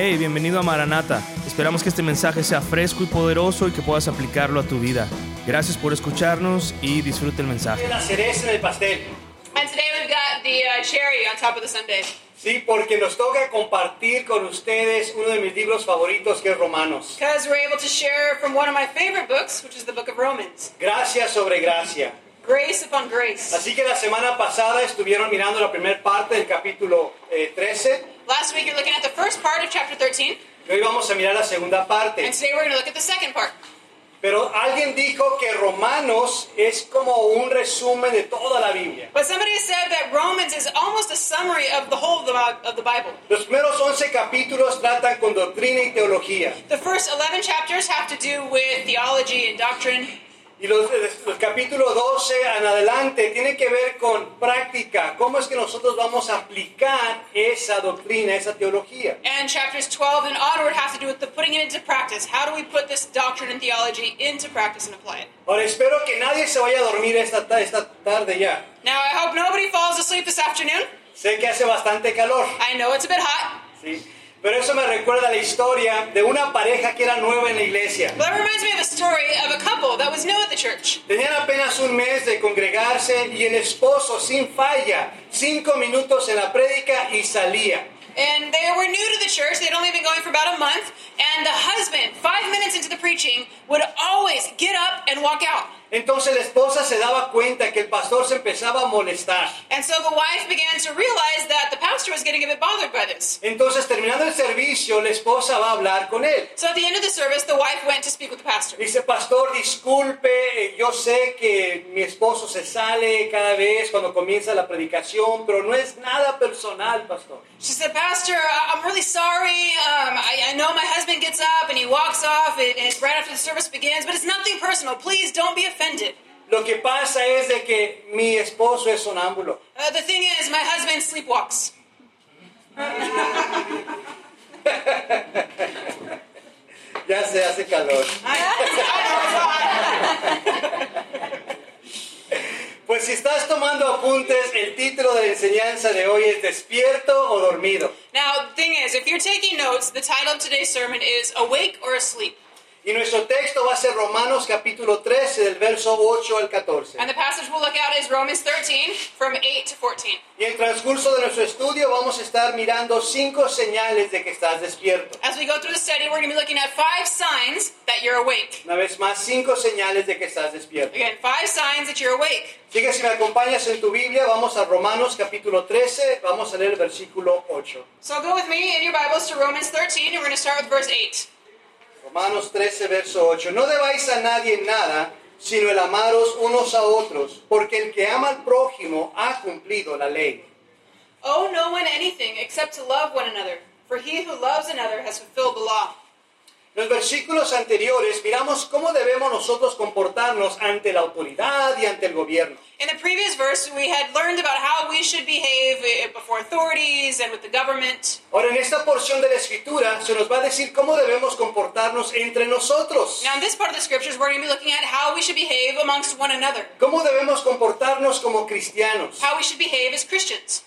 Hey, bienvenido a Maranata. Esperamos que este mensaje sea fresco y poderoso y que puedas aplicarlo a tu vida. Gracias por escucharnos y disfrute el mensaje. la cereza en el pastel. And today we've got the uh, cherry on top of the sundae. Sí, porque nos toca compartir con ustedes uno de mis libros favoritos que es Romanos. Because we're able to share from one of my favorite books, which is the book of Romans. Gracia sobre gracia. Grace upon grace. Así que la semana pasada estuvieron mirando la primera parte del capítulo eh, 13 Last week you're looking at the first part of chapter 13, y hoy vamos a mirar la segunda parte. and today we're going to look at the second part. Pero alguien dijo que Romanos es como un resumen de toda la Biblia. But somebody said that Romans is almost a summary of the whole of the, of the Bible. Los primeros 11 capítulos tratan con doctrina y teología. The first 11 chapters have to do with theology and doctrine, Y los, los capítulos 12 en adelante tienen que ver con práctica. ¿Cómo es que nosotros vamos a aplicar esa doctrina, esa teología? and chapters 12 and onward have to do with the putting it into practice. How do we put this doctrine and theology into practice and apply it? Ahora espero que nadie se vaya a dormir esta, ta- esta tarde ya. Now, I hope nobody falls asleep this afternoon. Sé que hace bastante calor, I know it's a bit hot, ¿sí? Pero eso me recuerda la historia de una pareja que era nueva en la iglesia. but that reminds me of a story of a couple that was new at the church. Tenían apenas un mes de congregarse y el esposo sin falla, cinco minutos en la prédica y salía. And they were new to the church. They'd only been going for about a month. And the husband, five minutes into the preaching, would always get up and walk out. Entonces la esposa se daba cuenta que el pastor se empezaba a molestar. And so the wife began to realize that the pastor was getting a bit bothered by this. Entonces, terminando el servicio, la esposa va a hablar con él. So at the end of the service, the wife went to speak with the pastor. Dice, pastor, disculpe, eh, yo sé que mi esposo se sale cada vez cuando comienza la predicación, pero no es nada personal, pastor. She said, Pastor, I'm really sorry. Um, I, I know my husband gets up and he walks off, and and right after the service begins, but it's nothing personal. Please don't be offended. Lo que pasa es de que mi esposo es sonámbulo. Uh, the thing is, my husband sleepwalks. Ya se hace calor. Pues si estás tomando apuntes, el título de la enseñanza de hoy es ¿Despierto o dormido? Now, the thing is, if you're taking notes, the title of today's sermon is Awake or Asleep. Y nuestro texto va a ser Romanos capítulo 13, del verso 8 al 14. And the passage we'll look at is Romans 13, from 8 to 14. Y en el transcurso de nuestro estudio vamos a estar mirando cinco señales de que estás despierto. As we go through the study, we're going to be looking at five signs that you're awake. Una vez más, cinco señales de que estás despierto. Again, five signs that you're awake. Así que si me acompañas en tu Biblia, vamos a Romanos capítulo 13, vamos a leer el versículo 8. So go with me in your Bibles to Romans 13, and we're going to start with verse 8. Romanos 13, verso 8. No debáis a nadie nada, sino el amaros unos a otros, porque el que ama al prójimo ha cumplido la ley. Owe no one anything except to love one another, for he who loves another has fulfilled the law. En los versículos anteriores miramos cómo debemos nosotros comportarnos ante la autoridad y ante el gobierno. In the previous verse, we had learned about how we should behave eh, before authorities and with the government. Ahora, en esta porción de la escritura se nos va a decir cómo debemos comportarnos entre nosotros. Now, in this part of the scriptures, we're going to be looking at how we should behave amongst one another, ¿Cómo debemos comportarnos como cristianos? how we should behave as Christians.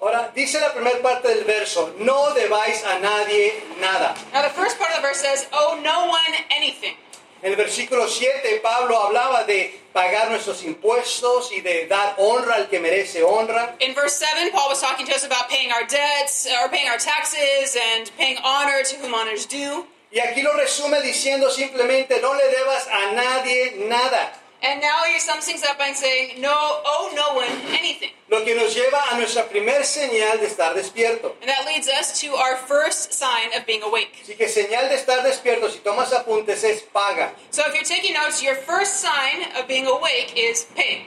Ahora, dice la primera parte del verso, no debáis a nadie nada. Now, the first part of the verse says, Owe no one anything. En el versículo 7, Pablo hablaba de pagar nuestros impuestos y de dar honra al que merece honra. In verse 7, Paul was talking to us about paying our debts, or paying our taxes, and paying honor to whom honors due. Y aquí lo resume diciendo simplemente, no le debas a nadie nada. And now he sums things up by saying, No, owe no one anything. Lo que nos lleva a nuestra primer señal de estar despierto. And that leads us to our first sign of being awake. Así que señal de estar despierto, si tomas apuntes, es paga. So if you're taking notes, your first sign of being awake is pay.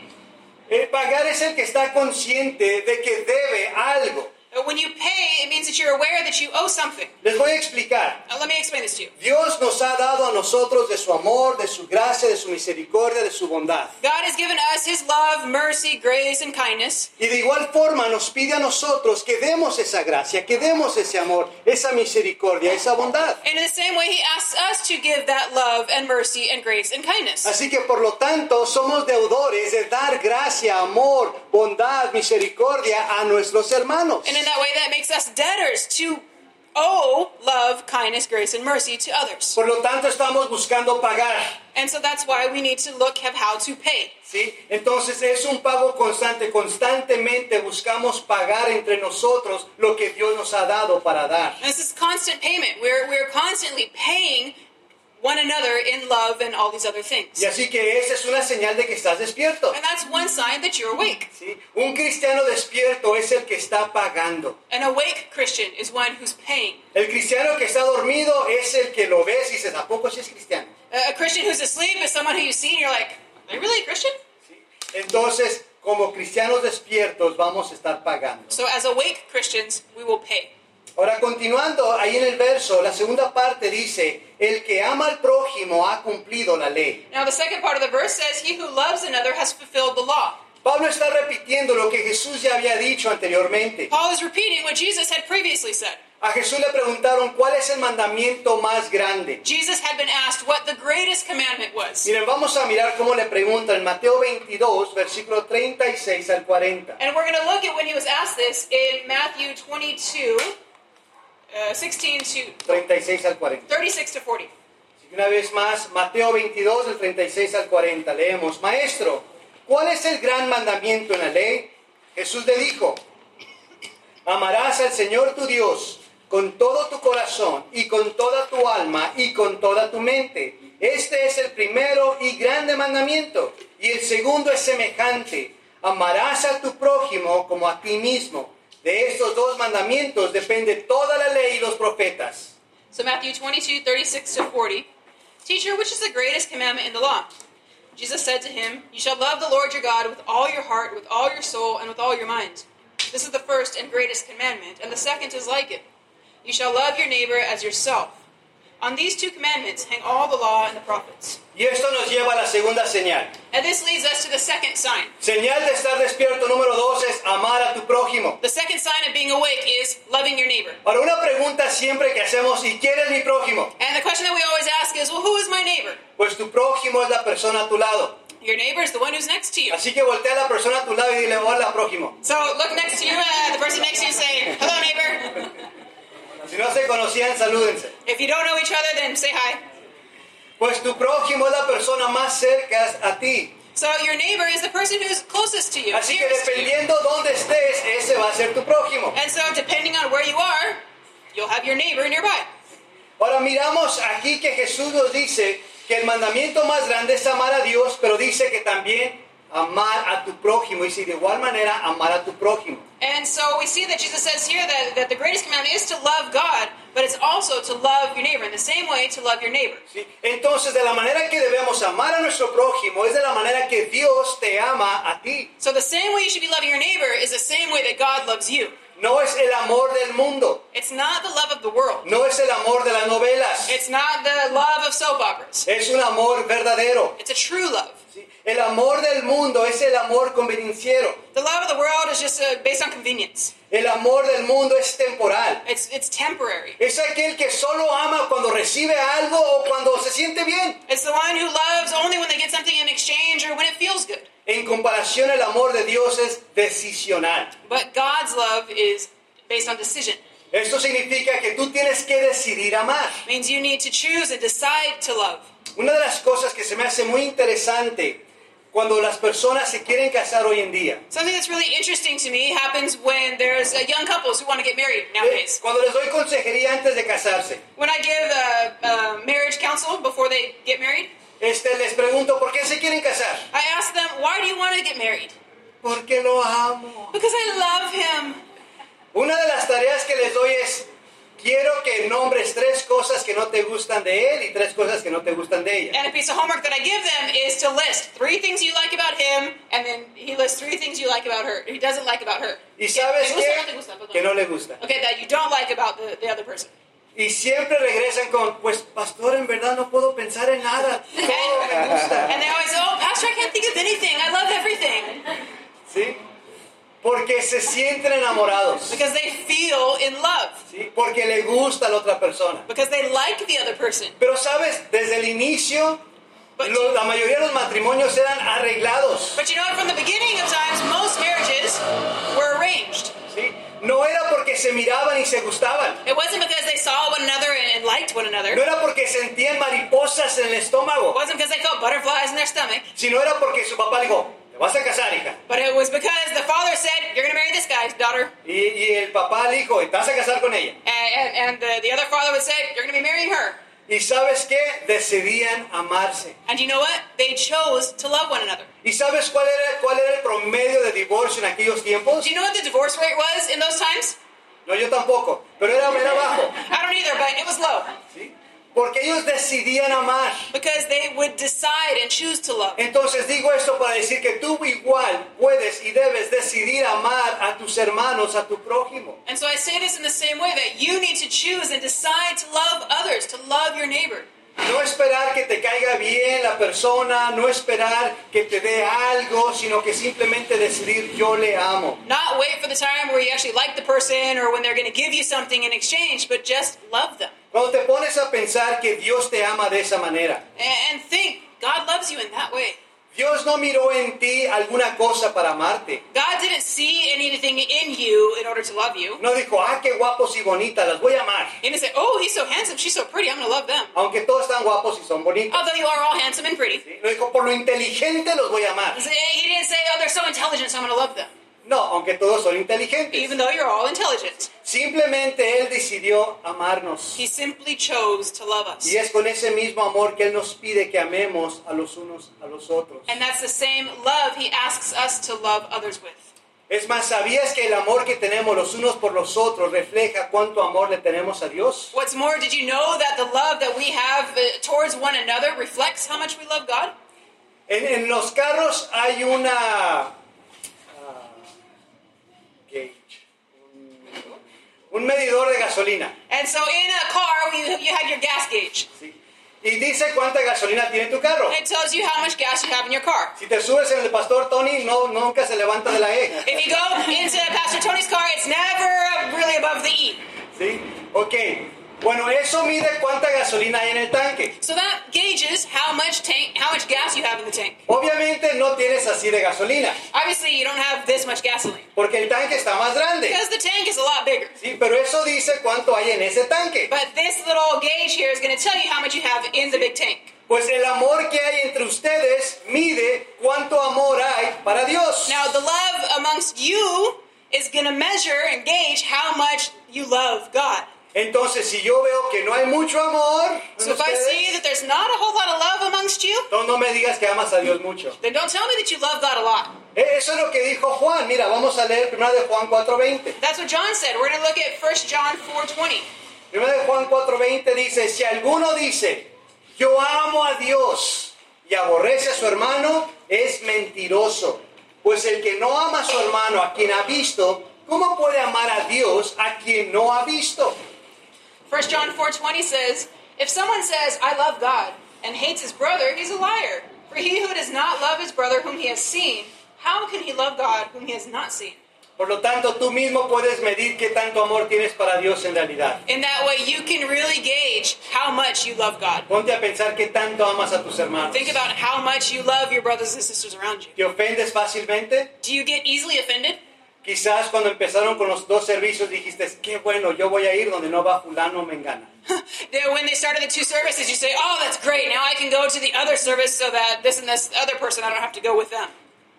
El pagar es el que está consciente de que debe algo. When you pay, it means that you're aware that you owe something. Les voy a explicar. Uh, let me explain this to you. Dios nos ha dado a nosotros de su amor, de su gracia, de su misericordia, de su bondad. God has given us His love, mercy, grace, and kindness. Y de igual forma nos pide a nosotros que demos esa gracia, que demos ese amor, esa misericordia, esa bondad. And in the same way, He asks us to give that love and mercy and grace and kindness. Así que por lo tanto somos deudores de dar gracia, amor, bondad, misericordia a nuestros hermanos. And in that way, that makes us debtors to owe love, kindness, grace, and mercy to others. Por lo tanto, estamos buscando pagar. And so that's why we need to look at how to pay. ¿sí? Entonces es un pago constante. Constantemente buscamos pagar entre nosotros lo que Dios nos ha dado para dar. This is constant payment. We're, we're constantly paying one another in love and all these other things. Y así que esa es una señal de que estás despierto. And that's one sign that you're awake. ¿sí? Un cristiano despierto es el que está pagando. An awake Christian is one who's paying. El cristiano que está dormido es el que lo ves y dices, ¿a poco sí es cristiano? A Christian who's asleep is someone who you see and you're like, are they really a Christian? ¿sí? Entonces, como cristianos despiertos vamos a estar pagando. So as awake Christians, we will pay. Ahora, continuando ahí en el verso, la segunda parte dice, el que ama al prójimo ha cumplido la ley. Now the second part of the verse says, he who loves another has fulfilled the law. Pablo está repitiendo lo que Jesús ya había dicho anteriormente. Paul is repeating what Jesus had previously said. A Jesús le preguntaron cuál es el mandamiento más grande. Jesus had been asked what the greatest commandment was. Miren, vamos a mirar cómo le preguntan en Mateo 22, versículo 36 al 40. And we're going to look at when he was asked this in Matthew 22, uh, 16 to 36 al 40. 36 to 40. Así que una vez más, Mateo 22, del 36 al 40, leemos, Maestro, ¿cuál es el gran mandamiento en la ley? Jesús le dijo, amarás al Señor tu Dios con todo tu corazón y con toda tu alma y con toda tu mente. Este es el primero y grande mandamiento. Y el segundo es semejante, amarás a tu prójimo como a ti mismo. De estos dos mandamientos depende toda la ley y los profetas. So Matthew 22, 36 to 40. Teacher, which is the greatest commandment in the law? Jesus said to him, You shall love the Lord your God with all your heart, with all your soul, and with all your mind. This is the first and greatest commandment, and the second is like it. You shall love your neighbor as yourself. On these two commandments hang all the law and the prophets. Y esto nos lleva a la segunda señal. And this leads us to the second sign. Señal de estar despierto número dos es amar a tu prójimo. The second sign of being awake is loving your neighbor. Ahora, una pregunta siempre que hacemos, ¿y quién es mi prójimo? And the question that we always ask is, well, who is my neighbor? Pues tu prójimo es la persona a tu lado. Your neighbor is the one who's next to you. Así que voltea a la persona a tu lado y dile, hola prójimo. So look next to you, uh, the person next to you, say, hello, neighbor. Si no se conocían, salúdense. If you don't know each other, then say hi. Pues tu prójimo es la persona más cerca a ti. So your neighbor is the person who's closest to you, Así que dependiendo dónde estés, ese va a ser tu prójimo. And so depending on where you are, you'll have your neighbor nearby. Ahora miramos aquí que Jesús nos dice que el mandamiento más grande es amar a Dios, pero dice que también amar a tu prójimo. Y si de igual manera amar a tu prójimo. And so we see that Jesus says here that, that the greatest commandment is to love God, but it's also to love your neighbor. In the same way, to love your neighbor. ¿sí? Entonces, de la manera que debemos amar a nuestro prójimo es de la manera que Dios te ama a ti. So the same way you should be loving your neighbor is the same way that God loves you. No es el amor del mundo, It's not the love of the world. no es el amor de las novelas, It's not the love of soap operas. es un amor verdadero. It's a true love. ¿sí? El amor del mundo es el amor convenenciero. The love of the world is just uh, based on convenience. El amor del mundo es temporal. It's it's temporary. Es aquel que solo ama cuando recibe algo o cuando se siente bien. It's the one who loves only when they get something in exchange or when it feels good. En comparación, el amor de Dios es decisional. But God's love is based on decision. Esto significa que tú tienes que decidir amar. Means you need to choose and decide to love. Una de las cosas que se me hace muy interesante cuando las personas se quieren casar hoy en día, Something that's really interesting to me happens when there's young couples who want to get married ¿eh? nowadays. cuando les doy consejería antes de casarse, When I give uh, uh, marriage counsel before they get married, este, les pregunto, ¿por qué se quieren casar? I ask them, why do you want to get married? Porque lo amo. Because I love him. Una de las tareas que les doy es, quiero que nombres tres cosas que no te gustan de él y tres cosas que no te gustan de ella. And a piece of homework that I give them is to list three things you like about him, and then he lists three things you like about her. He doesn't like about her. ¿Y sabes qué? Que no le gusta. Okay, that you don't like about the, the other person. Y siempre regresan con, pues pastor, en verdad no puedo pensar en nada. Todo me gusta. And they always say, oh, Pastor, I can't think of anything. I love everything. ¿Sí? Porque se sienten enamorados. Because they feel in love. ¿Sí? Porque le gusta a la otra persona. Because they like the other person. Pero sabes, desde el inicio, But lo- you- la mayoría de los matrimonios eran arreglados. But you know what? From the beginning of times, most marriages were arranged. ¿sí? No era porque se miraban y se gustaban. It wasn't because they saw one another and, liked one another. No It era porque sentían mariposas en el estómago. wasn't because they felt butterflies in their stomach. Sino era porque su papá dijo, te vas a casar, hija. But it was because the father said, You're going to marry this guy's daughter. Y, y el papá dijo, te vas a casar con ella. And, and, and the, the other father would say, You're going to be marrying her. Y sabes qué? Decidían amarse. And you know what? They chose to love one another. ¿Y sabes cuál era, cuál era el promedio de divorcio en aquellos tiempos? Do you know what the divorce rate was in those times? No, yo tampoco, pero era, era bajo. I don't either, but it was low. ¿sí? Porque ellos decidían amar. Because they would decide and choose to love. Entonces digo esto para decir que tú igual puedes y debes decidir amar a tus hermanos, a tu prójimo. And so I say this in the same way that you need to choose and decide to love others, to love your neighbor. No esperar que te caiga bien la persona, no esperar que te dé algo, sino que simplemente decidir yo le amo. Not wait for the time where you actually like the person or when they're going to give you something in exchange, but just love them. Cuando te pones a pensar que Dios te ama de esa manera, And and think, God loves you in that way. Dios no miró en ti alguna cosa para amarte. God didn't see anything in you in order to love you. No dijo, ah, qué guapos y bonitas, las voy a amar. He didn't say, oh, he's so handsome, she's so pretty, I'm going to love them. Aunque todos están guapos y son bonitos. Although you are all handsome and pretty. No dijo, por lo inteligente los voy a amar. He didn't say, oh, they're so intelligent, so I'm going to love them. No, aunque todos son inteligentes. Even though you're all intelligent. Simplemente Él decidió amarnos. He simply chose to love us. Y es con ese mismo amor que Él nos pide que amemos a los unos a los otros. And that's the same love he asks us to love others with. Es más, ¿sabías que el amor que tenemos los unos por los otros refleja cuánto amor le tenemos a Dios? What's more, did you know that the love that we have uh, towards one another reflects how much we love God? En, en los carros hay una gauge, un, un medidor de gasolina. And so in a car, you, you have your gas gauge. ¿sí? Y dice cuánta gasolina tiene tu carro. It tells you how much gas you have in your car. Si te subes en el pastor Tony, no, nunca se levanta de la E. If you go into Pastor Tony's car, it's never really above the E. ¿Sí? Ok. Bueno, eso mide cuánta gasolina hay en el tanque. So that gauges how much tank, how much gas you have in the tank. Obviamente no tienes así de gasolina, Obviously, you don't have this much gasoline porque el tanque está más grande. because the tank is a lot bigger. Sí, pero eso dice cuánto hay en ese tanque. But this little gauge here is going to tell you how much you have in the big tank. Pues el amor que hay entre ustedes mide cuánto amor hay para Dios. Now, the love amongst you is going to measure and gauge how much you love God. Entonces, si yo veo que no hay mucho amor So if I ustedes, see that there's not a whole lot of love amongst you, entonces no me digas que amas a Dios mucho. then don't tell me that you love God a lot. Eh, Eso es lo que dijo Juan. Mira, vamos a leer 1 de Juan 4:20. That's what John said. We're going to look at 1 John 4:20. 1 de Juan 4:20 dice, si alguno dice, yo amo a Dios y aborrece a su hermano, es mentiroso. Pues el que no ama a su hermano, a quien ha visto, ¿cómo puede amar a Dios a quien no ha visto? 1 John 4:20 says, "If someone says, I love God, and hates his brother, he's a liar. For he who does not love his brother whom he has seen, how can he love God whom he has not seen?" Por lo tanto, tú mismo puedes medir qué tanto amor tienes para Dios en realidad. In that way, you can really gauge how much you love God. Ponte a pensar qué tanto amas a tus hermanos. Think about how much you love your brothers and sisters around you. ¿Te ofendes fácilmente? Do you get easily offended? Quizás cuando empezaron con los dos servicios dijiste, qué bueno, yo voy a ir donde no va fulano mengana. When they started the two services, you say, "Oh, that's great. Now I can go to the other service so that this and this other person, I don't have to go with them."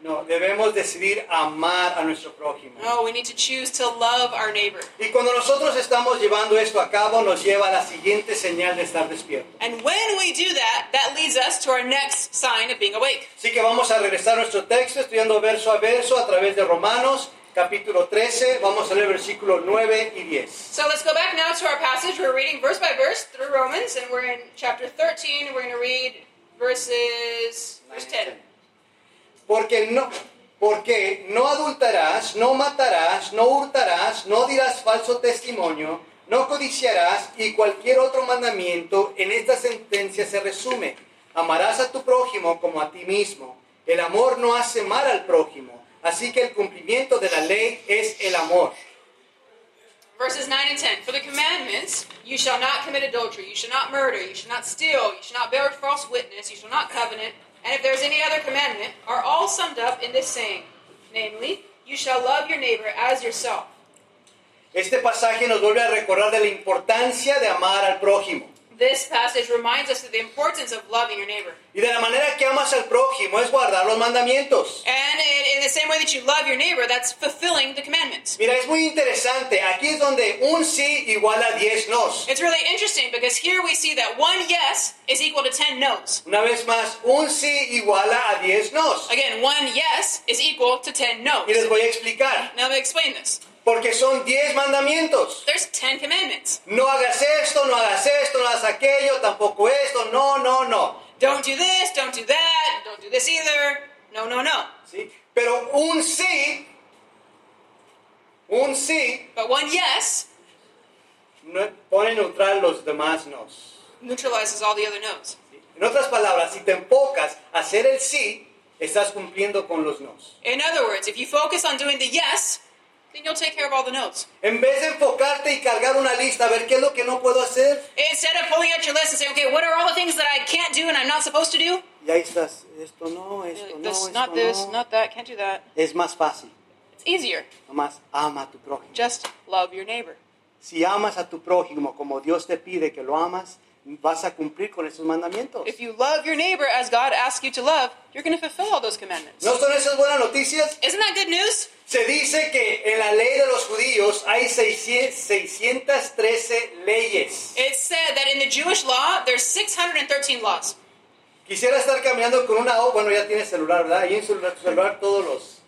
No, debemos decidir amar a nuestro prójimo. No, we need to choose to love our neighbor. Y cuando nosotros estamos llevando esto a cabo, nos lleva a la siguiente señal de estar despierto. And when we do that, that leads us to our next sign of being awake. Así que vamos a regresar a nuestro texto, estudiando verso a verso a través de Romanos, capítulo 13. Vamos a leer versículos 9 y 10. So let's go back now to our passage. We're reading verse by verse through Romans, and we're in chapter 13, and we're going to read verses verse 10. Porque no, porque no adulterarás, no matarás, no hurtarás, no dirás falso testimonio, no codiciarás y cualquier otro mandamiento en esta sentencia se resume. Amarás a tu prójimo como a ti mismo. El amor no hace mal al prójimo, así que el cumplimiento de la ley es el amor. Verses 9 and 10. For the commandments, you shall not commit adultery, you shall not murder, you shall not steal, you shall not bear false witness, you shall not covenant, and if there is any other commandment, are all summed up in this saying, namely, you shall love your neighbor as yourself. Este pasaje nos vuelve a recordar de la importancia de amar al prójimo. This passage reminds us of the importance of loving your neighbor. Y de la manera que amas al prójimo es guardar los mandamientos. And in, in the same way that you love your neighbor, that's fulfilling the commandments. Mira, es muy interesante. Aquí es donde un sí iguala a 10 nos. It's really interesting because here we see that one yes is equal to 10 no's. Una vez más, un sí iguala a 10 nos. Again, one yes is equal to 10 no's. Y les voy a explicar. Now let me explain this. Porque son 10 mandamientos. There's 10 commandments. No hagas esto, no hagas esto, no hagas aquello, tampoco esto, no, no, no. Don't do this, don't do that, don't do this either. No, no, no. ¿Sí? Pero un sí, un sí, But one yes no- pone neutral los demás nos. neutralizes all the other no's. En otras palabras, si te enfocas a hacer el sí, estás cumpliendo con los nos. In other words, if you focus on doing the yes, then you'll take care of all the no's. En vez de enfocarte y cargar una lista, a ver qué es lo que no puedo hacer, Instead of pulling out your list and saying, okay, what are all the things that I can't do and I'm not supposed to do? y ahí estás. Esto no, esto Like, no, this, esto not this, no. not that, can't do that. Es más fácil. It's easier. Nomás ama a tu prójimo. Just love your neighbor. Si amas a tu prójimo como Dios te pide que lo amas, vas a cumplir con esos mandamientos. If you love your neighbor as God asks you to love, you're going to fulfill all those commandments. ¿No son esas buenas noticias? Isn't that good news? Se dice que en la ley de los judíos hay 600 613 leyes. It's said that in the Jewish law, there's 613 laws. Quisiera estar caminando con una O, bueno, ya tienes celular, ¿verdad? Ahí en su celular todos los...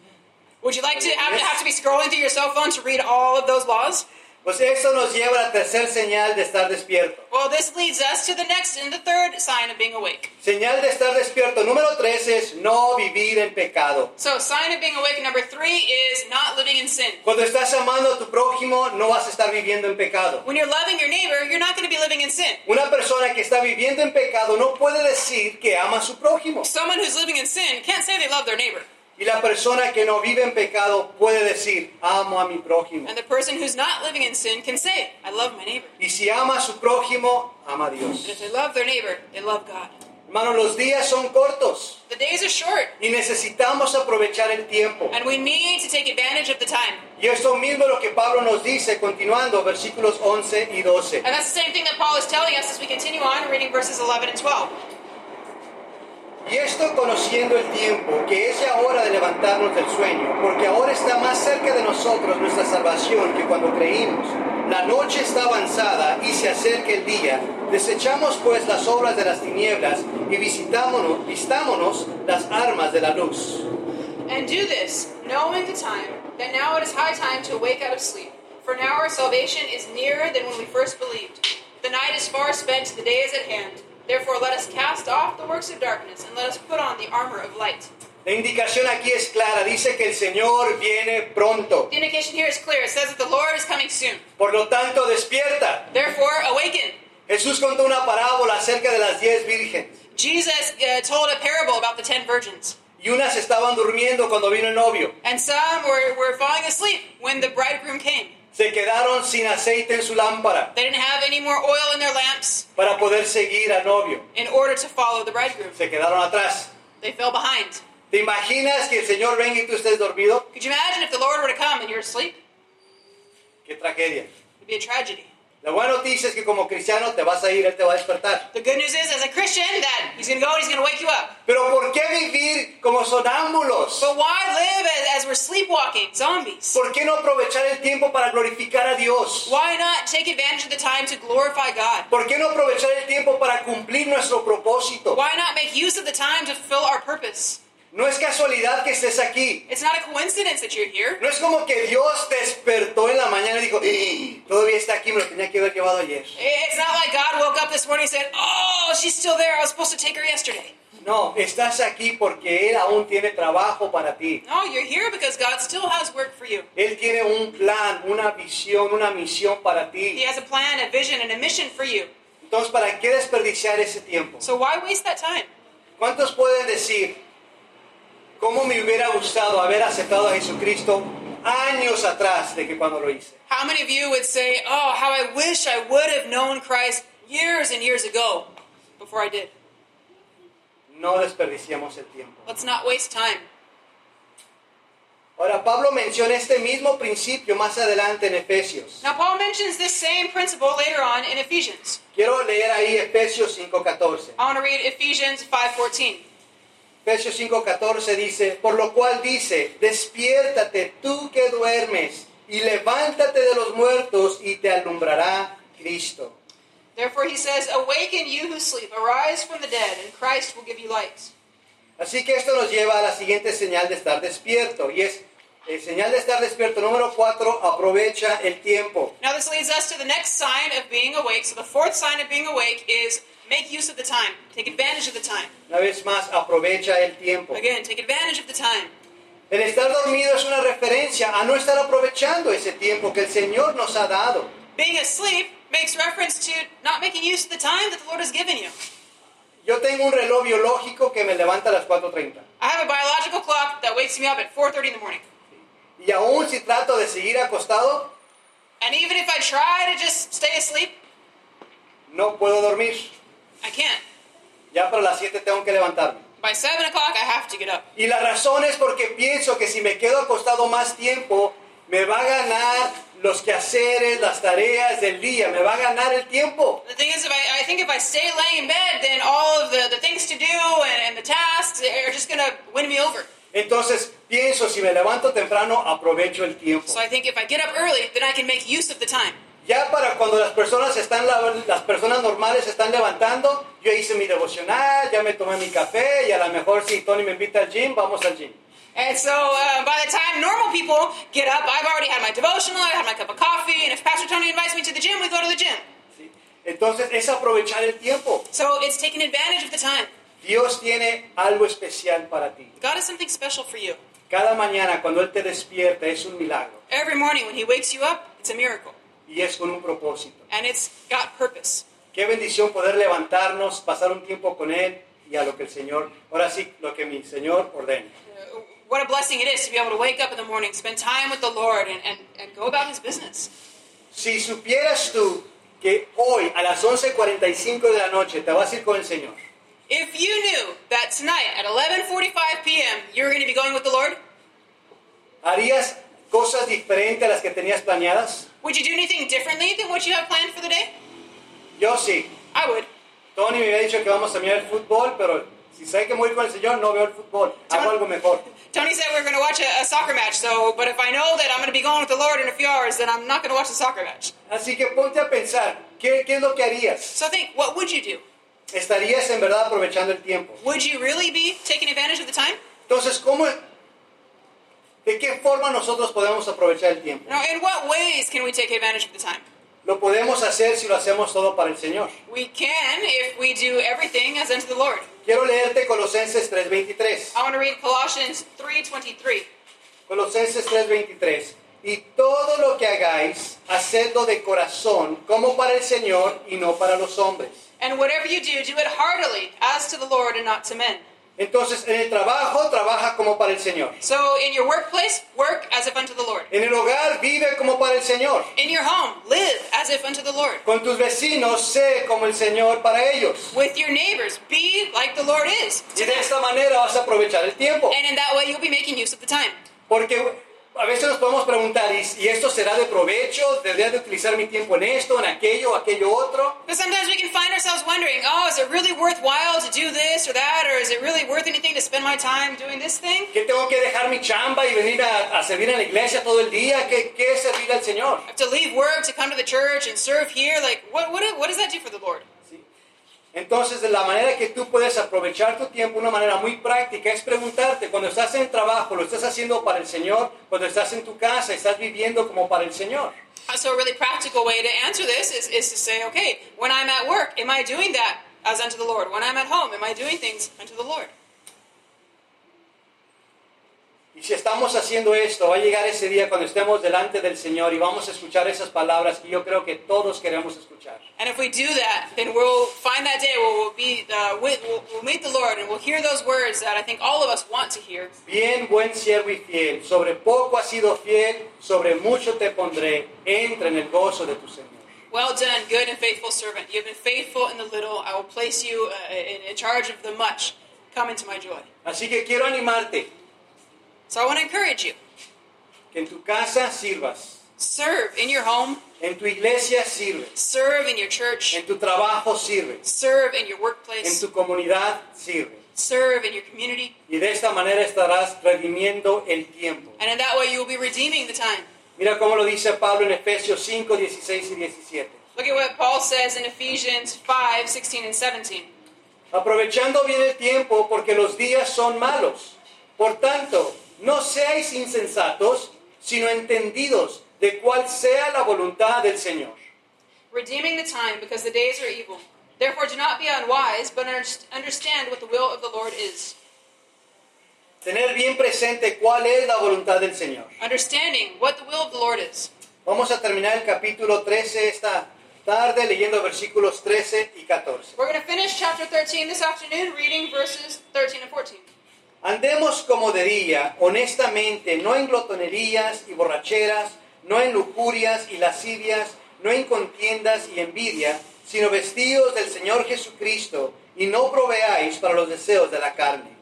Would you like to have, have to be scrolling through your cell phone to read all of those laws? Pues eso nos lleva a la tercer señal de estar despierto. Well, this leads us to the next and the third sign of being awake. Señal de estar despierto número tres es no vivir en pecado. So, sign of being awake number three is not living in sin. Cuando estás amando a tu prójimo, no vas a estar viviendo en pecado. When you're loving your neighbor, you're not going to be living in sin. Una persona que está viviendo en pecado no puede decir que ama a su prójimo. Someone who's living in sin can't say they love their neighbor. Y la persona que no vive en pecado puede decir, amo a mi prójimo. And the person who's not living in sin can say, I love my neighbor. Y si ama a su prójimo, ama a Dios. And if they love their neighbor, they love God. Hermano, los días son cortos The days are short, y necesitamos aprovechar el tiempo. and we need to take advantage of the time. Y esto mismo es lo que Pablo nos dice, continuando, versículos 11 y 12. And that's the same thing that Paul is telling us as we continue on reading verses 11 and 12. Y esto conociendo el tiempo, que es ya hora de levantarnos del sueño, porque ahora está más cerca de nosotros nuestra salvación que cuando creímos. La noche está avanzada y se acerca el día. Desechamos pues las obras de las tinieblas y visitámonos, vistámonos las armas de la luz. And do this, knowing the time, that now it is high time to awake out of sleep. For now our salvation is nearer than when we first believed. The night is far spent, the day is at hand. Therefore let us cast off the works of darkness, and let us put on the armor of light. La indicación aquí es clara, dice que el Señor viene pronto. The indication here is clear. It says that the Lord is coming soon. Por lo tanto, despierta. Therefore, awaken. Jesús contó una parábola acerca de las diez vírgenes. Jesus uh, told a parable about the ten virgins. Y unas estaban durmiendo cuando vino el novio. And some were, were falling asleep when the bridegroom came. Se quedaron sin aceite en su lámpara They didn't have any more oil in their lamps para poder seguir al novio. in order to follow the bridegroom. Se quedaron atrás. They fell behind. ¿Te imaginas que el Señor venga y tú estés dormido? Could you imagine if the Lord were to come and you're asleep? Qué tragedia. It'd be a tragedy. La buena noticia es que como cristiano te vas a ir, Él te va a despertar. The good news is, as a Christian, that He's going to go and He's going to wake you up. Pero ¿por qué vivir como sonámbulos? But why live as, as we're sleepwalking, zombies? ¿Por qué no aprovechar el tiempo para glorificar a Dios? Why not take advantage of the time to glorify God? ¿Por qué no aprovechar el tiempo para cumplir nuestro propósito? Why not make use of the time to fulfill our purpose? No es casualidad que estés aquí. It's not a coincidence that you're here. No es como que Dios despertó en la mañana y dijo, "Eh, todavía está aquí, me lo tenía que haber llevado ayer. It's not like God woke up this morning and said, Oh, she's still there. I was supposed to take her yesterday. No, estás aquí porque Él aún tiene trabajo para ti. No, you're here because God still has work for you. Él tiene un plan, una visión, una misión para He ti. has a plan, a vision, and a mission for you. Entonces, ¿para qué desperdiciar ese tiempo? So why waste that time? ¿Cuántos pueden decir cómo me hubiera gustado haber aceptado a Jesucristo años atrás de que cuando lo hice? How many of you would say, Oh, how I wish I would have known Christ years and years ago before I did? No desperdiciamos el tiempo. Let's not waste time. Ahora, Pablo menciona este mismo principio más adelante en Efesios. Now, Paul mentions this same principle later on in Ephesians. Quiero leer ahí Efesios 5:14. I want to read Ephesians 5:14. Efesios 5:14 dice, por lo cual dice, despiértate tú que duermes y levántate de los muertos y te alumbrará Cristo. Therefore, he says, Awaken you who sleep, arise from the dead, and Christ will give you light. Así que esto nos lleva a la siguiente señal de estar despierto y es el señal de estar despierto número 4, aprovecha el tiempo. Now, this leads us to the next sign of being awake. So, the fourth sign of being awake is make use of the time, take advantage of the time. Una vez más, aprovecha el tiempo. Again, take advantage of the time. El estar dormido es una referencia a no estar aprovechando ese tiempo que el Señor nos ha dado. Being asleep makes reference to not making use of the time that the Lord has given you. Yo tengo un reloj biológico que me levanta a las 4.30. I have a biological clock that wakes me up at 4:30 in the morning. Y aún si trato de seguir acostado, And even if I try to just stay asleep, no puedo dormir. I can't. Ya para las 7 tengo que levantarme. By 7 o'clock, I have to get up. Y la razón es porque pienso que si me quedo acostado más tiempo, me va a ganar los quehaceres, las tareas del día, me va a ganar el tiempo. The thing is, if I, I think if I stay laying in bed, then all of the, the things to do and, and the tasks are just going to win me over. Entonces pienso, si me levanto temprano, aprovecho el tiempo. So I think if I get up early, then I can make use of the time. Ya para cuando las personas están la- las personas normales se están levantando, yo hice mi devocional, ya me tomé mi café y a lo mejor si Tony me invita al gym, vamos al gym. And so uh, by the time normal people get up, I've already had my devotional, I had my cup of coffee, and if Pastor Tony invites me to the gym, we go to the gym. ¿sí? Entonces es aprovechar el tiempo. So it's taking advantage of the time. Dios tiene algo especial para ti. God has something special for you. Cada mañana cuando Él te despierta es un milagro Every morning when He wakes you up, it's a miracle. y es con un propósito. And it's got purpose. Qué bendición poder levantarnos, pasar un tiempo con Él y a lo que el Señor, ahora sí, lo que mi Señor ordene. Uh, What a blessing it is to be able to wake up in the morning, spend time with the Lord, and, and, and go about His business. Si supieras tú que hoy a las 11.45 de la noche te vas a ir con el Señor, If you knew that tonight at 11:45 p.m. you're going to be going with the Lord, ¿harías cosas diferentes a las que tenías planeadas? would you do anything differently than what you have planned for the day? Yo sí. I would. Tony me había dicho que vamos a mirar el fútbol, pero si sé que voy con el Señor, no veo el fútbol. Hago algo mejor. Tony said we were going to watch a, a soccer match, so but if I know that I'm going to be going with the Lord in a few hours, then I'm not going to watch the soccer match. Así que ponte a pensar, ¿qué, qué es lo que harías? So think, what would you do? ¿Estarías en verdad aprovechando el tiempo? Would you really be taking advantage of the time? Entonces, ¿cómo, ¿de qué forma nosotros podemos aprovechar el tiempo? Now, in what ways can we take advantage of the time? Lo podemos hacer si lo hacemos todo para el Señor. We can if we do everything as unto the Lord. Quiero leerte Colosenses 3:23. I want to read Colossians 3:23. Colosenses 3:23. Y todo lo que hagáis, hacedlo de corazón, como para el Señor y no para los hombres. And whatever you do, do it heartily, as to the Lord and not to men. Entonces, en el trabajo, trabaja como para el Señor. So in your workplace, work as if unto the Lord. En el hogar, vive como para el Señor. In your home, live as if unto the Lord. Con tus vecinos, sé como el Señor para ellos. With your neighbors, be like the Lord is. Y de esta manera vas a aprovechar el tiempo. And in that way, you'll be making use of the time. Porque a veces nos podemos preguntar, ¿y, esto será de provecho? ¿Debería de utilizar mi tiempo en esto, en aquello, aquello otro? But sometimes we can find ourselves wondering, oh, is it really worthwhile to do this or that? Or is it really worth anything to spend my time doing this thing? ¿Que tengo que dejar mi chamba y venir a, a servir en la iglesia todo el día? ¿Qué, qué es servir al Señor? I have to leave work to come to the church and serve here. Like, what, what, what does that do for the Lord? Entonces, de la manera que tú puedes aprovechar tu tiempo, una manera muy práctica, es preguntarte, cuando estás en trabajo, ¿lo estás haciendo para el Señor? Cuando estás en tu casa, ¿estás viviendo como para el Señor? So a really practical way to answer this is, is to say, okay, when I'm at work, am I doing that as unto the Lord? When I'm at home, am I doing things unto the Lord? Y si estamos haciendo esto, va a llegar ese día cuando estemos delante del Señor y vamos a escuchar esas palabras que yo creo que todos queremos escuchar. And if we do that, then we'll find that day where we'll be uh, with, we'll, we'll meet the Lord and we'll hear those words that I think all of us want to hear. Bien, buen siervo y fiel, sobre poco has sido fiel, sobre mucho te pondré, entra en el gozo de tu Señor. Well done, good and faithful servant. You have been faithful in the little. I will place you uh, in, in charge of the much. Come into my joy. Así que quiero animarte, So I want to encourage you. que en tu casa sirvas, Serve in your home, en tu iglesia sirves, serve in your church, en tu trabajo sirves, serve in your en workplace, tu comunidad sirves. serve in your community, Y de esta manera estarás redimiendo el tiempo. and in that way you will be redeeming the time. Mira cómo lo dice Pablo en Efesios 5, 16 y 17. Look at what Paul says in Ephesians 5 16 and 17. Aprovechando bien el tiempo porque los días son malos. Por tanto, no seáis insensatos, sino entendidos de cuál sea la voluntad del Señor. Redeeming the time because the days are evil. Therefore, do not be unwise, but underst- understand what the will of the Lord is. Tener bien presente cuál es la voluntad del Señor. Understanding what the will of the Lord is. Vamos a terminar el capítulo 13 esta tarde leyendo versículos 13 y 14. We're going to finish chapter 13 this afternoon, reading verses 13 and 14. Andemos como de día, honestamente, no en glotonerías y borracheras, no en lujurias y lascivias, no en contiendas y envidia, sino vestidos del Señor Jesucristo, y no proveáis para los deseos de la carne.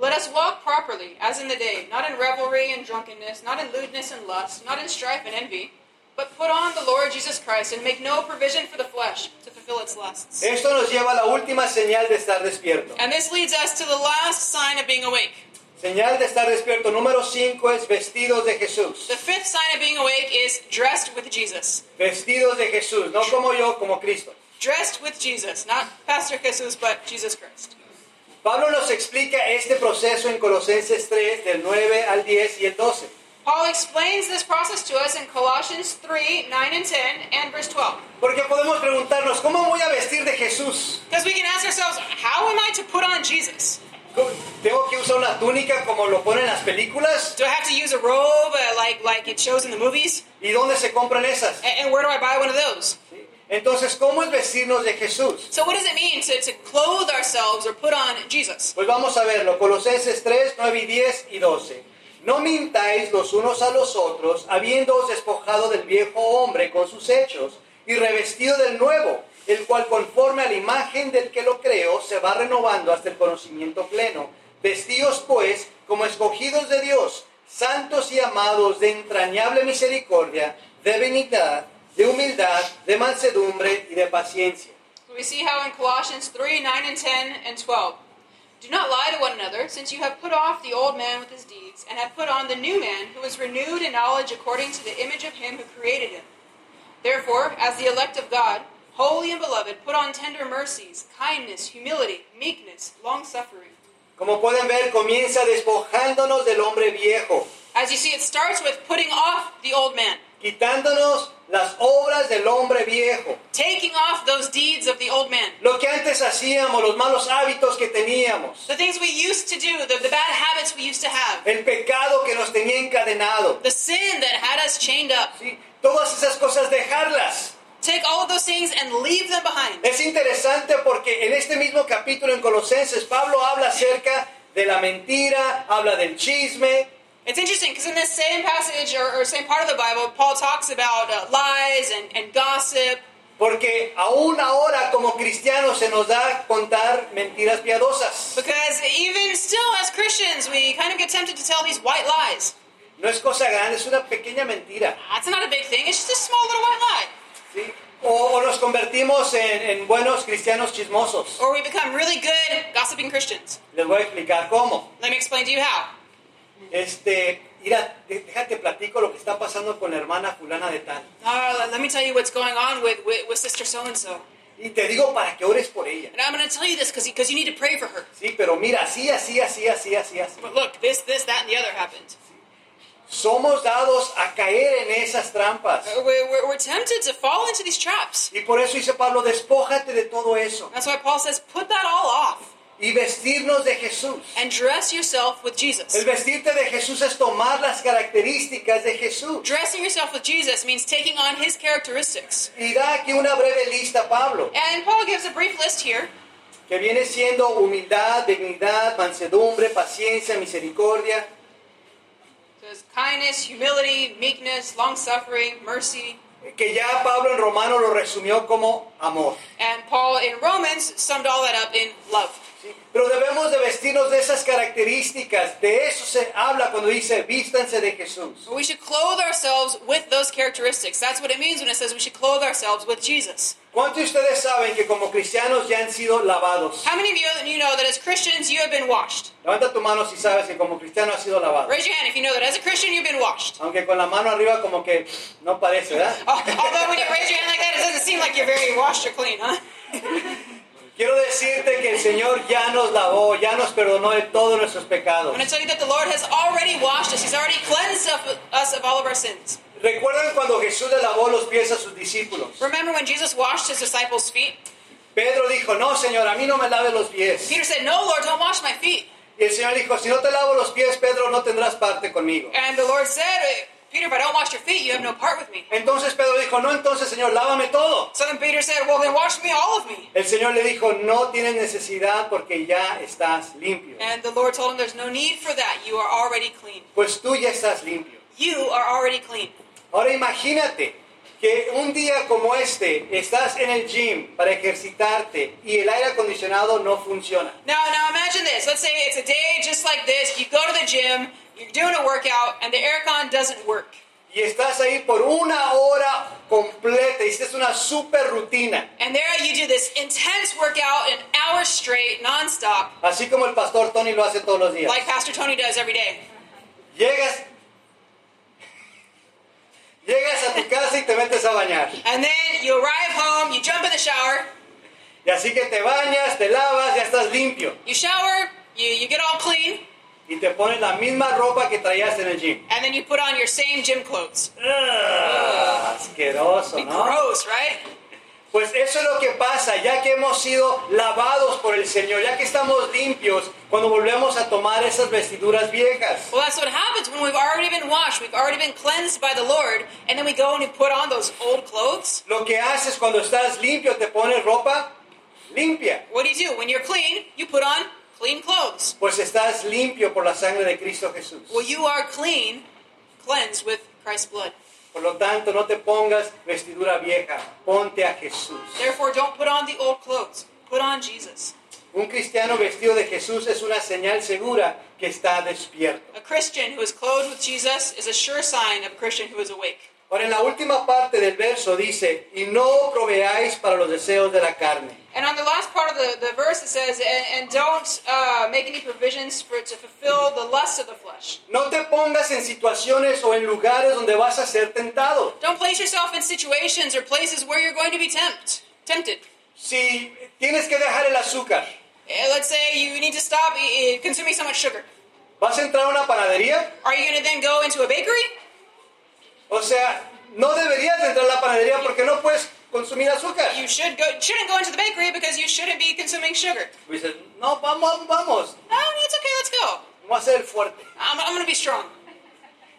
Let us walk properly, as in the day, not in revelry and drunkenness, not in lewdness and lust, not in strife and envy, but put on the Lord Jesus Christ and make no provision for the flesh to fulfill its lusts. Esto nos lleva a la última señal de estar despierto. And this leads us to the last sign of being awake. Señal de estar despierto número 5 es vestidos de Jesús. The fifth sign of being awake is dressed with Jesus. Vestidos de Jesús, no como yo, como Cristo. Dressed with Jesus, not Pastor Jesus, but Jesus Christ. Pablo nos explica este proceso en Colosenses 3, del 9 al 10 y el 12. Paul explains this process to us in Colossians 3 9 and 10 and verse 12. Porque podemos preguntarnos, ¿cómo voy a vestir de Jesús? Because we can ask ourselves, how am I to put on Jesus? ¿Tengo que usar una túnica como lo ponen en las películas? Do I have to use a robe uh, like, like it shows in the movies? ¿Y dónde se compran esas? And, and where do I buy one of those? Entonces, ¿cómo es vestirnos de Jesús? So, what does it mean to, to clothe ourselves or put on Jesus? Pues vamos a verlo, Colosenses 3, 9 y 10 y 12. No mintáis los unos a los otros, habiéndoos despojado del viejo hombre con sus hechos, y revestido del nuevo, el cual conforme a la imagen del que lo creó, se va renovando hasta el conocimiento pleno. Vestíos pues como escogidos de Dios, santos y amados de entrañable misericordia, de benignidad, de humildad, de mansedumbre y de paciencia. We see how in Colossians 3 9 and 10 and 12. Do not lie to one another, since you have put off the old man with his deeds, and have put on the new man, who is renewed in knowledge according to the image of him who created him. Therefore, as the elect of God, holy and beloved, put on tender mercies, kindness, humility, meekness, long suffering. Como pueden ver, comienza despojándonos del hombre viejo, As you see, it starts with putting off the old man, quitándonos las obras del hombre viejo, taking off those deeds of the old man. lo que antes hacíamos, los malos hábitos que teníamos, The things we used to do, the, the bad habits we used to have, el pecado que nos tenía encadenado, the sin that had us chained up. ¿sí? todas esas cosas dejarlas. Take all of those things and leave them behind. Es interesante porque en este mismo capítulo en Colosenses, Pablo habla acerca de la mentira, habla del chisme, It's interesting because in this same passage or, or same part of the Bible, Paul talks about uh, lies and, and gossip. porque aún ahora como cristianos se nos da contar mentiras piadosas. Because even still, as Christians, we kind of get tempted to tell these white lies. No es cosa grande, es una pequeña mentira. That's not a big thing, it's just a small little white lie. ¿sí? O, o nos convertimos en, en buenos cristianos chismosos. Or we become really good gossiping Christians. Les voy a explicar cómo. Let me explain to you how. Este, mira, déjate platico lo que está pasando con la hermana fulana de tal. Uh, let- me tell you what's going on with, with, with Sister So and so. Y te digo para que ores por ella. And I'm going to tell you this because you need to pray for her. Sí, pero mira, así, así, así, así, así, así. But look, this, this, that, and the other happened. Somos dados a caer en esas trampas. Uh, We're, we're, we're tempted to fall into these traps. Y por eso dice Pablo, despójate de todo eso. That's why Paul says, put that all off Y vestirnos de Jesús. and dress yourself with Jesus. El vestirte de Jesús es tomar las características de Jesús. Dressing yourself with Jesus means taking on his characteristics. Y da aquí una breve lista, Pablo, And Paul gives a brief list here que viene siendo humildad, dignidad, mansedumbre, paciencia, misericordia. Says kindness, humility, meekness, long suffering, mercy. que ya Pablo en Romano lo resumió como amor. And Paul in Romans summed all that up in love. Pero debemos de vestirnos de esas características. De eso se habla cuando dice vístanse de Jesús. But we should clothe ourselves with those characteristics. That's what it means when it says we should clothe ourselves with Jesus. ¿Cuántos de ustedes saben que como cristianos ya han sido lavados? How many of you, you know that as Christians you have been washed? Levanta tu mano si sabes que como cristiano has sido lavado. Raise your hand if you know that as a Christian you've been washed. Aunque con la mano arriba como que no parece, ¿verdad? Oh, although when you raise your hand like that, it doesn't seem like you're very washed or clean, huh? Quiero decirte que el Señor ya nos lavó, ya nos perdonó de todos nuestros pecados. I'm going to tell you that the Lord has already washed us. He's already cleansed us of all of our sins. ¿Recuerdan cuando Jesús le lavó los pies a sus discípulos? Remember when Jesus washed his disciples' feet? Pedro dijo, no, Señor, a mí no me lave los pies. Peter said, No, Lord, don't wash my feet. Y el Señor dijo, si no te lavo los pies, Pedro, no tendrás parte conmigo. And the Lord said, Peter, if I don't wash your feet, you have no part with me. Entonces Pedro dijo, no, entonces Señor, lávame todo. So then Peter said, Well, then wash me, all of me. El Señor le dijo, no tienes necesidad porque ya estás limpio. And the Lord told him, There's no need for that. You are already clean. Pues tú ya estás limpio. You are already clean. Ahora imagínate que un día como este estás en el gym para ejercitarte y el aire acondicionado no funciona. Now, now imagine this. Let's say it's a day just like this. You go to the gym, you're doing a workout, and the aircon doesn't work. Y estás ahí por una hora completa y es una super rutina. And there you do this intense workout an hour straight, nonstop, Así como el pastor Tony lo hace todos los días. like Pastor Tony does every day. Llegas, llegas a tu casa y te metes a bañar. And then you arrive home, you jump in the shower, Y así que te bañas, te lavas, ya estás limpio. you shower, you, you get all clean, Y te pones la misma ropa que traías en el gym. and then you put on your same gym clothes. Ah, asqueroso, ¿no? Gross, right? Pues eso es lo que pasa, ya que hemos sido lavados por el Señor, ya que estamos limpios, cuando volvemos a tomar esas vestiduras viejas. Well, that's what happens when we've already been washed, we've already been cleansed by the Lord, and then we go and we put on those old clothes. Lo que haces cuando estás limpio, te pones ropa limpia. What do you do? When you're clean, you put on clean clothes. Pues estás limpio por la sangre de Cristo Jesús. Well, you are clean, cleansed with Christ's blood. Por lo tanto, no te pongas vestidura vieja, ponte a Jesús. Therefore, don't put on the old clothes. Put on Jesus. Un cristiano vestido de Jesús es una señal segura que está despierto. A Christian who is clothed with Jesus is a sure sign of a Christian who is awake. Ahora, en la última parte del verso dice, y no proveáis para los deseos de la carne. And on the last part of the, the verse, it says, and, and don't uh, make any provisions for to fulfill the lust of the flesh. No te pongas en situaciones o en lugares donde vas a ser tentado. Don't place yourself in situations or places where you're going to be tempt, tempted. Si tienes que dejar el azúcar, Eh, Let's say you need to stop consuming so much sugar. ¿vas a entrar a una panadería? Are you going to then go into a bakery? O sea, no deberías de entrar a la panadería porque no puedes consumir azúcar. You should go, shouldn't go into the bakery because you shouldn't be consuming sugar. Y dices, no, vamos, vamos, No, no, it's okay. Let's go. vamos a ser fuerte. I'm, I'm going to be strong.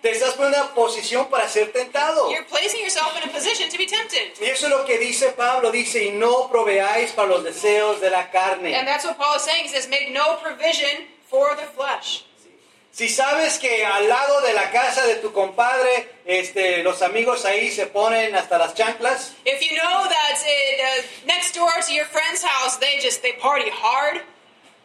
Te estás poniendo en una posición para ser tentado. You're placing yourself in a position to be tempted. Y eso es lo que dice Pablo, dice, y no proveáis para los deseos de la carne. And that's what Paul is saying. He says, make no provision for the flesh. Si sabes que al lado de la casa de tu compadre, este, los amigos ahí se ponen hasta las chanclas, If you know that uh, next door to your friend's house, they just they party hard,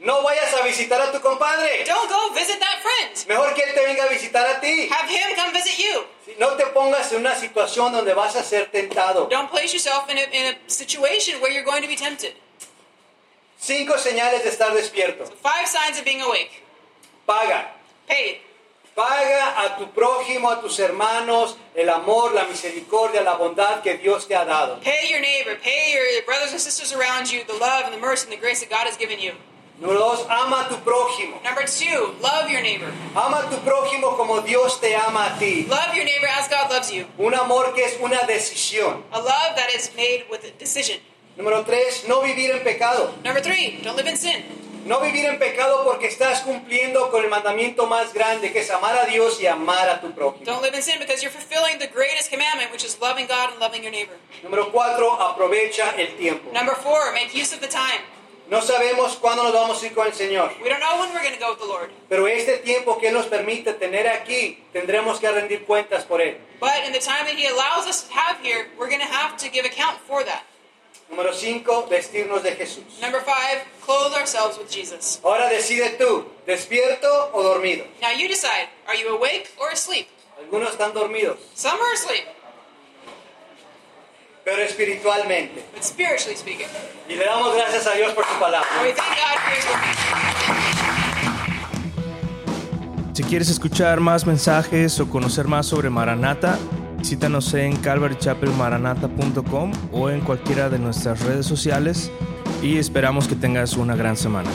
no vayas a visitar a tu compadre. don't go visit that friend. Mejor que él te venga a visitar a ti. Have him come visit you. No te pongas en una situación donde vas a ser tentado. Don't place yourself in a, in a situation where you're going to be tempted. Cinco señales de estar despierto. Five signs of being awake. Paga. Pay. Paga a tu prójimo, a tus hermanos, el amor, la misericordia, la bondad que Dios te ha dado. Pay your neighbor. Pay your brothers and sisters around you the love and the mercy and the grace that God has given you. Número dos, ama a tu prójimo. Number two, love your neighbor. Ama a tu prójimo como Dios te ama a ti. Love your neighbor as God loves you. Un amor que es una decisión. A love that is made with a decision. Número tres, no vivir en pecado. Number three, don't live in sin. No vivir en pecado porque estás cumpliendo con el mandamiento más grande, que es amar a Dios y amar a tu prójimo. Don't live in sin because you're fulfilling the greatest commandment, which is loving God and loving your neighbor. Número cuatro, aprovecha el tiempo. Number four, make use of the time. No sabemos cuándo nos vamos a ir con el Señor, We don't know when we're going to go with the Lord. pero este tiempo que Él nos permite tener aquí, tendremos que rendir cuentas por Él. But in the time that He allows us to have here, we're going to have to give account for that. Número 5, vestirnos de Jesús. Number five, clothe ourselves with Jesus. Ahora decide tú, despierto o dormido. Now you decide, are you awake or asleep? Algunos están dormidos, Some are asleep, pero espiritualmente. but spiritually speaking. Y le damos gracias a Dios por su palabra. And we thank God for His word. Si quieres escuchar más mensajes o conocer más sobre Maranata, visítanos en calvarychapelmaranata.com o en cualquiera de nuestras redes sociales y esperamos que tengas una gran semana.